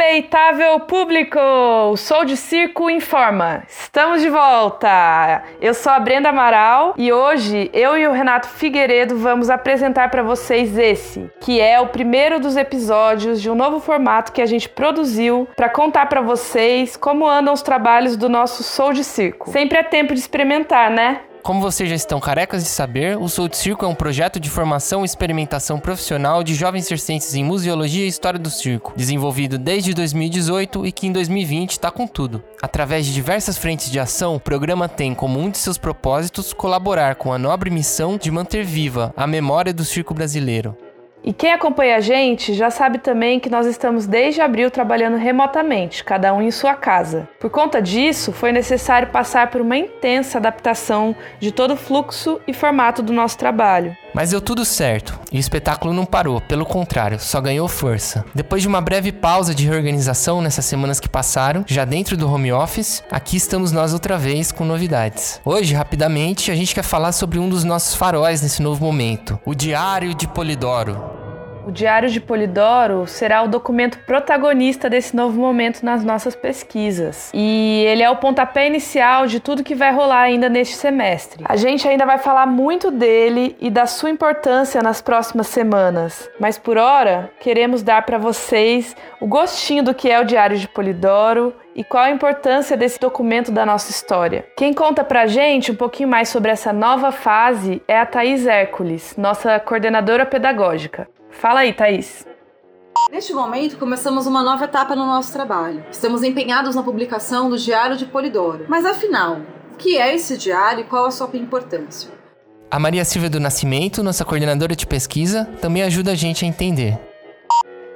Respeitável público, o Sou de Circo informa. Estamos de volta. Eu sou a Brenda Amaral e hoje eu e o Renato Figueiredo vamos apresentar para vocês esse, que é o primeiro dos episódios de um novo formato que a gente produziu para contar para vocês como andam os trabalhos do nosso Sou de Circo. Sempre é tempo de experimentar, né? Como vocês já estão carecas de saber, o Soul Circo é um projeto de formação e experimentação profissional de jovens circenses em museologia e história do circo, desenvolvido desde 2018 e que em 2020 está com tudo. Através de diversas frentes de ação, o programa tem como um de seus propósitos colaborar com a nobre missão de manter viva a memória do circo brasileiro. E quem acompanha a gente já sabe também que nós estamos desde abril trabalhando remotamente, cada um em sua casa. Por conta disso, foi necessário passar por uma intensa adaptação de todo o fluxo e formato do nosso trabalho. Mas deu tudo certo, e o espetáculo não parou, pelo contrário, só ganhou força. Depois de uma breve pausa de reorganização nessas semanas que passaram, já dentro do home office, aqui estamos nós outra vez com novidades. Hoje, rapidamente, a gente quer falar sobre um dos nossos faróis nesse novo momento, o Diário de Polidoro. O Diário de Polidoro será o documento protagonista desse novo momento nas nossas pesquisas. E ele é o pontapé inicial de tudo que vai rolar ainda neste semestre. A gente ainda vai falar muito dele e da sua importância nas próximas semanas, mas por hora queremos dar para vocês o gostinho do que é o Diário de Polidoro e qual a importância desse documento da nossa história. Quem conta pra gente um pouquinho mais sobre essa nova fase é a Thaís Hércules, nossa coordenadora pedagógica. Fala aí, Thaís. Neste momento, começamos uma nova etapa no nosso trabalho. Estamos empenhados na publicação do Diário de Polidoro. Mas afinal, o que é esse diário e qual a sua importância? A Maria Silvia do Nascimento, nossa coordenadora de pesquisa, também ajuda a gente a entender.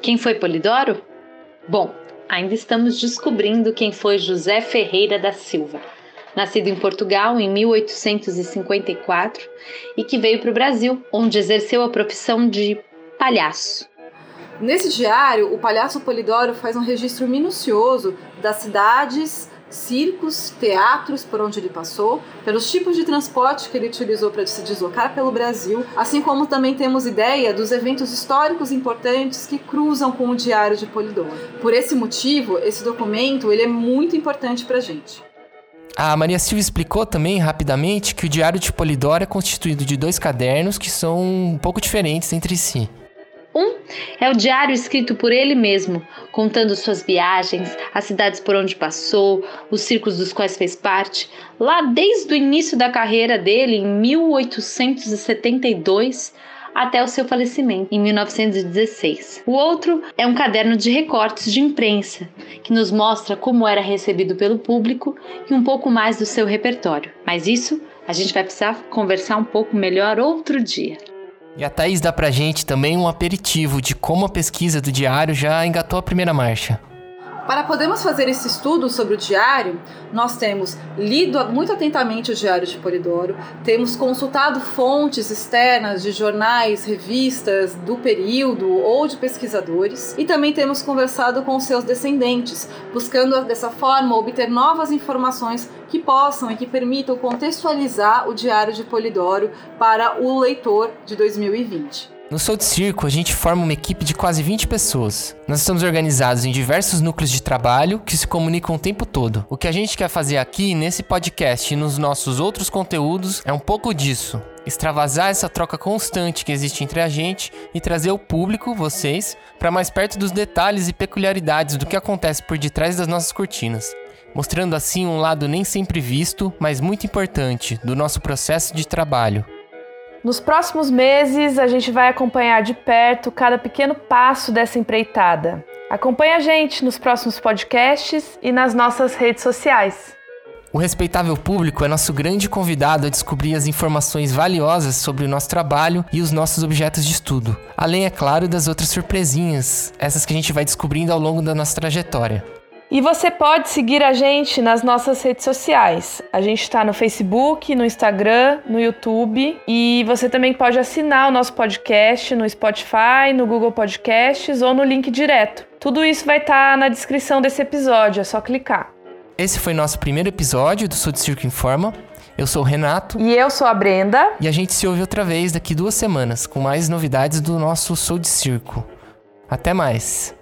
Quem foi Polidoro? Bom, ainda estamos descobrindo quem foi José Ferreira da Silva, nascido em Portugal em 1854 e que veio para o Brasil, onde exerceu a profissão de palhaço. Nesse diário, o palhaço Polidoro faz um registro minucioso das cidades, circos, teatros por onde ele passou, pelos tipos de transporte que ele utilizou para se deslocar pelo Brasil, assim como também temos ideia dos eventos históricos importantes que cruzam com o Diário de Polidoro. Por esse motivo, esse documento ele é muito importante para a gente. A Maria Silvia explicou também rapidamente que o Diário de Polidoro é constituído de dois cadernos que são um pouco diferentes entre si. Um é o diário escrito por ele mesmo, contando suas viagens, as cidades por onde passou, os circos dos quais fez parte, lá desde o início da carreira dele, em 1872, até o seu falecimento, em 1916. O outro é um caderno de recortes de imprensa, que nos mostra como era recebido pelo público e um pouco mais do seu repertório. Mas isso a gente vai precisar conversar um pouco melhor outro dia. E a Thaís dá pra gente também um aperitivo de como a pesquisa do diário já engatou a primeira marcha. Para podermos fazer esse estudo sobre o diário, nós temos lido muito atentamente o Diário de Polidoro, temos consultado fontes externas de jornais, revistas do período ou de pesquisadores e também temos conversado com seus descendentes, buscando dessa forma obter novas informações que possam e que permitam contextualizar o Diário de Polidoro para o leitor de 2020. No Soul de Circo, a gente forma uma equipe de quase 20 pessoas. Nós estamos organizados em diversos núcleos de trabalho que se comunicam o tempo todo. O que a gente quer fazer aqui nesse podcast e nos nossos outros conteúdos é um pouco disso. Extravasar essa troca constante que existe entre a gente e trazer o público, vocês, para mais perto dos detalhes e peculiaridades do que acontece por detrás das nossas cortinas mostrando assim um lado nem sempre visto, mas muito importante do nosso processo de trabalho. Nos próximos meses, a gente vai acompanhar de perto cada pequeno passo dessa empreitada. Acompanhe a gente nos próximos podcasts e nas nossas redes sociais. O respeitável público é nosso grande convidado a descobrir as informações valiosas sobre o nosso trabalho e os nossos objetos de estudo. Além, é claro, das outras surpresinhas, essas que a gente vai descobrindo ao longo da nossa trajetória. E você pode seguir a gente nas nossas redes sociais. A gente está no Facebook, no Instagram, no YouTube e você também pode assinar o nosso podcast no Spotify, no Google Podcasts ou no link direto. Tudo isso vai estar tá na descrição desse episódio, é só clicar. Esse foi nosso primeiro episódio do Sud Circo Informa. Eu sou o Renato. E eu sou a Brenda. E a gente se ouve outra vez daqui duas semanas com mais novidades do nosso Sou de Circo. Até mais!